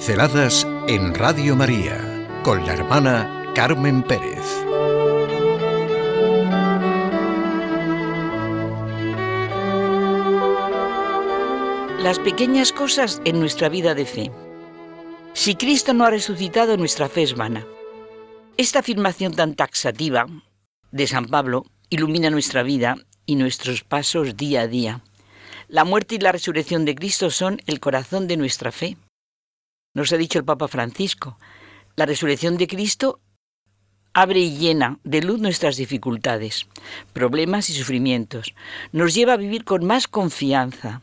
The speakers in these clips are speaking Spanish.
Pinceladas en Radio María con la hermana Carmen Pérez. Las pequeñas cosas en nuestra vida de fe. Si Cristo no ha resucitado, nuestra fe es vana. Esta afirmación tan taxativa de San Pablo ilumina nuestra vida y nuestros pasos día a día. La muerte y la resurrección de Cristo son el corazón de nuestra fe. Nos ha dicho el Papa Francisco, la resurrección de Cristo abre y llena de luz nuestras dificultades, problemas y sufrimientos. Nos lleva a vivir con más confianza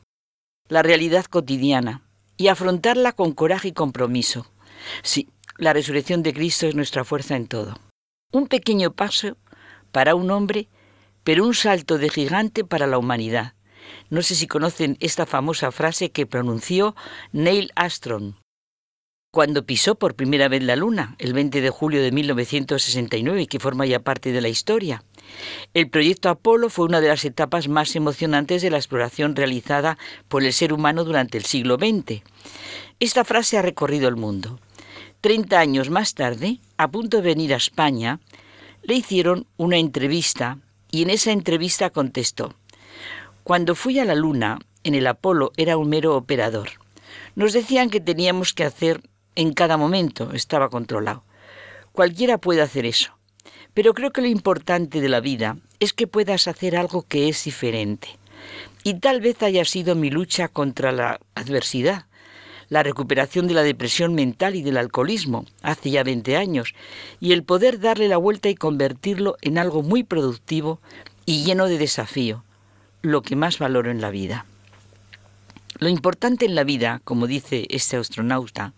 la realidad cotidiana y afrontarla con coraje y compromiso. Sí, la resurrección de Cristo es nuestra fuerza en todo. Un pequeño paso para un hombre, pero un salto de gigante para la humanidad. No sé si conocen esta famosa frase que pronunció Neil Armstrong cuando pisó por primera vez la Luna, el 20 de julio de 1969, que forma ya parte de la historia. El proyecto Apolo fue una de las etapas más emocionantes de la exploración realizada por el ser humano durante el siglo XX. Esta frase ha recorrido el mundo. Treinta años más tarde, a punto de venir a España, le hicieron una entrevista y en esa entrevista contestó, Cuando fui a la Luna, en el Apolo era un mero operador. Nos decían que teníamos que hacer en cada momento, estaba controlado. Cualquiera puede hacer eso. Pero creo que lo importante de la vida es que puedas hacer algo que es diferente. Y tal vez haya sido mi lucha contra la adversidad, la recuperación de la depresión mental y del alcoholismo hace ya 20 años, y el poder darle la vuelta y convertirlo en algo muy productivo y lleno de desafío, lo que más valoro en la vida. Lo importante en la vida, como dice este astronauta,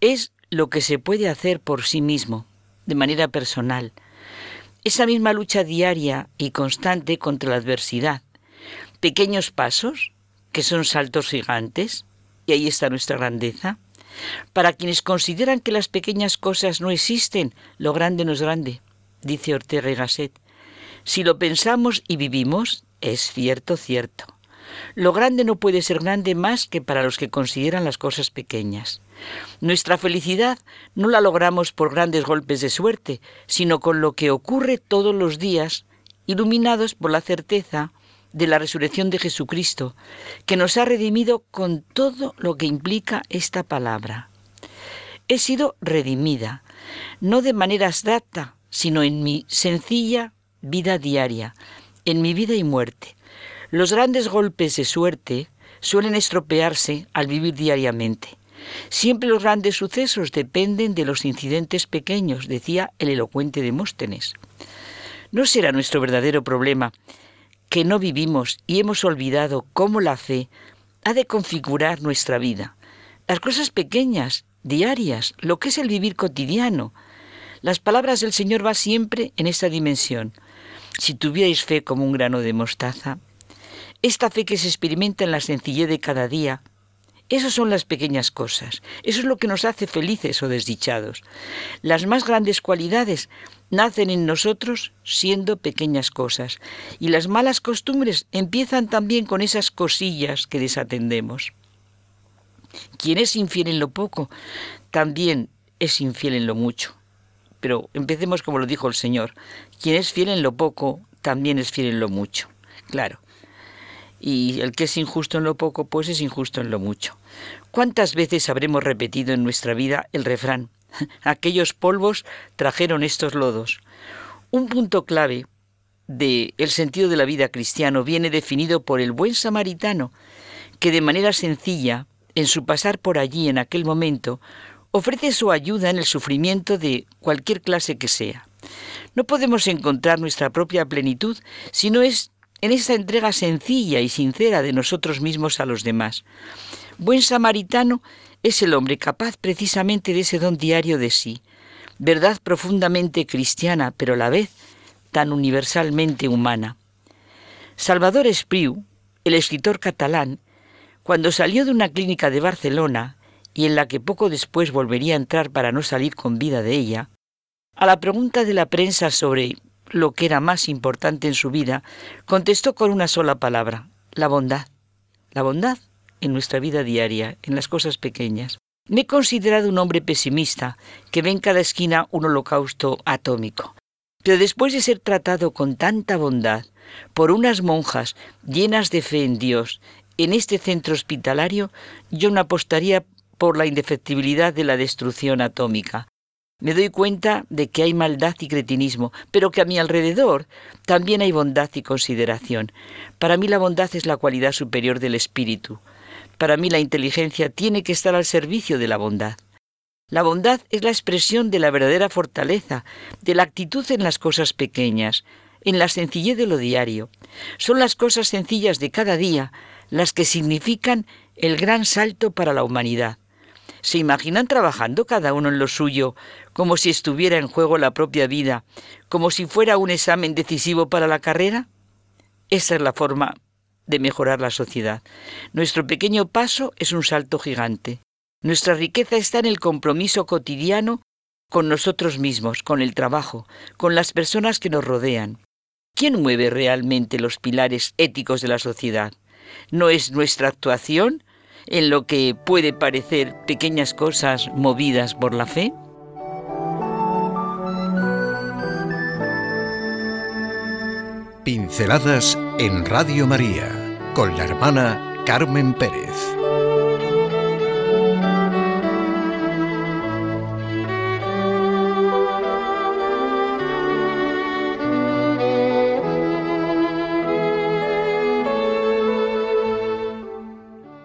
es lo que se puede hacer por sí mismo, de manera personal. Esa misma lucha diaria y constante contra la adversidad. Pequeños pasos, que son saltos gigantes, y ahí está nuestra grandeza. Para quienes consideran que las pequeñas cosas no existen, lo grande no es grande, dice Ortega y Gasset. Si lo pensamos y vivimos, es cierto, cierto. Lo grande no puede ser grande más que para los que consideran las cosas pequeñas. Nuestra felicidad no la logramos por grandes golpes de suerte, sino con lo que ocurre todos los días, iluminados por la certeza de la resurrección de Jesucristo, que nos ha redimido con todo lo que implica esta palabra. He sido redimida, no de manera abstracta, sino en mi sencilla vida diaria, en mi vida y muerte. Los grandes golpes de suerte suelen estropearse al vivir diariamente. Siempre los grandes sucesos dependen de los incidentes pequeños, decía el elocuente Demóstenes. ¿No será nuestro verdadero problema que no vivimos y hemos olvidado cómo la fe ha de configurar nuestra vida? Las cosas pequeñas, diarias, lo que es el vivir cotidiano. Las palabras del Señor van siempre en esta dimensión. Si tuvierais fe como un grano de mostaza, esta fe que se experimenta en la sencillez de cada día, esas son las pequeñas cosas, eso es lo que nos hace felices o desdichados. Las más grandes cualidades nacen en nosotros siendo pequeñas cosas, y las malas costumbres empiezan también con esas cosillas que desatendemos. Quien es infiel en lo poco, también es infiel en lo mucho. Pero empecemos como lo dijo el Señor, quien es fiel en lo poco, también es fiel en lo mucho. Claro, y el que es injusto en lo poco, pues es injusto en lo mucho. ¿Cuántas veces habremos repetido en nuestra vida el refrán? Aquellos polvos trajeron estos lodos. Un punto clave del el sentido de la vida cristiano viene definido por el buen samaritano, que de manera sencilla, en su pasar por allí en aquel momento, ofrece su ayuda en el sufrimiento de cualquier clase que sea. No podemos encontrar nuestra propia plenitud si no es en esta entrega sencilla y sincera de nosotros mismos a los demás. Buen samaritano es el hombre capaz precisamente de ese don diario de sí, verdad profundamente cristiana, pero a la vez tan universalmente humana. Salvador Espriu, el escritor catalán, cuando salió de una clínica de Barcelona, y en la que poco después volvería a entrar para no salir con vida de ella, a la pregunta de la prensa sobre lo que era más importante en su vida, contestó con una sola palabra, la bondad. La bondad en nuestra vida diaria, en las cosas pequeñas. Me he considerado un hombre pesimista, que ve en cada esquina un holocausto atómico. Pero después de ser tratado con tanta bondad por unas monjas llenas de fe en Dios en este centro hospitalario, yo no apostaría por la indefectibilidad de la destrucción atómica. Me doy cuenta de que hay maldad y cretinismo, pero que a mi alrededor también hay bondad y consideración. Para mí la bondad es la cualidad superior del espíritu. Para mí la inteligencia tiene que estar al servicio de la bondad. La bondad es la expresión de la verdadera fortaleza, de la actitud en las cosas pequeñas, en la sencillez de lo diario. Son las cosas sencillas de cada día las que significan el gran salto para la humanidad. ¿Se imaginan trabajando cada uno en lo suyo, como si estuviera en juego la propia vida, como si fuera un examen decisivo para la carrera? Esa es la forma de mejorar la sociedad. Nuestro pequeño paso es un salto gigante. Nuestra riqueza está en el compromiso cotidiano con nosotros mismos, con el trabajo, con las personas que nos rodean. ¿Quién mueve realmente los pilares éticos de la sociedad? ¿No es nuestra actuación en lo que puede parecer pequeñas cosas movidas por la fe? Pinceladas en Radio María con la hermana Carmen Pérez.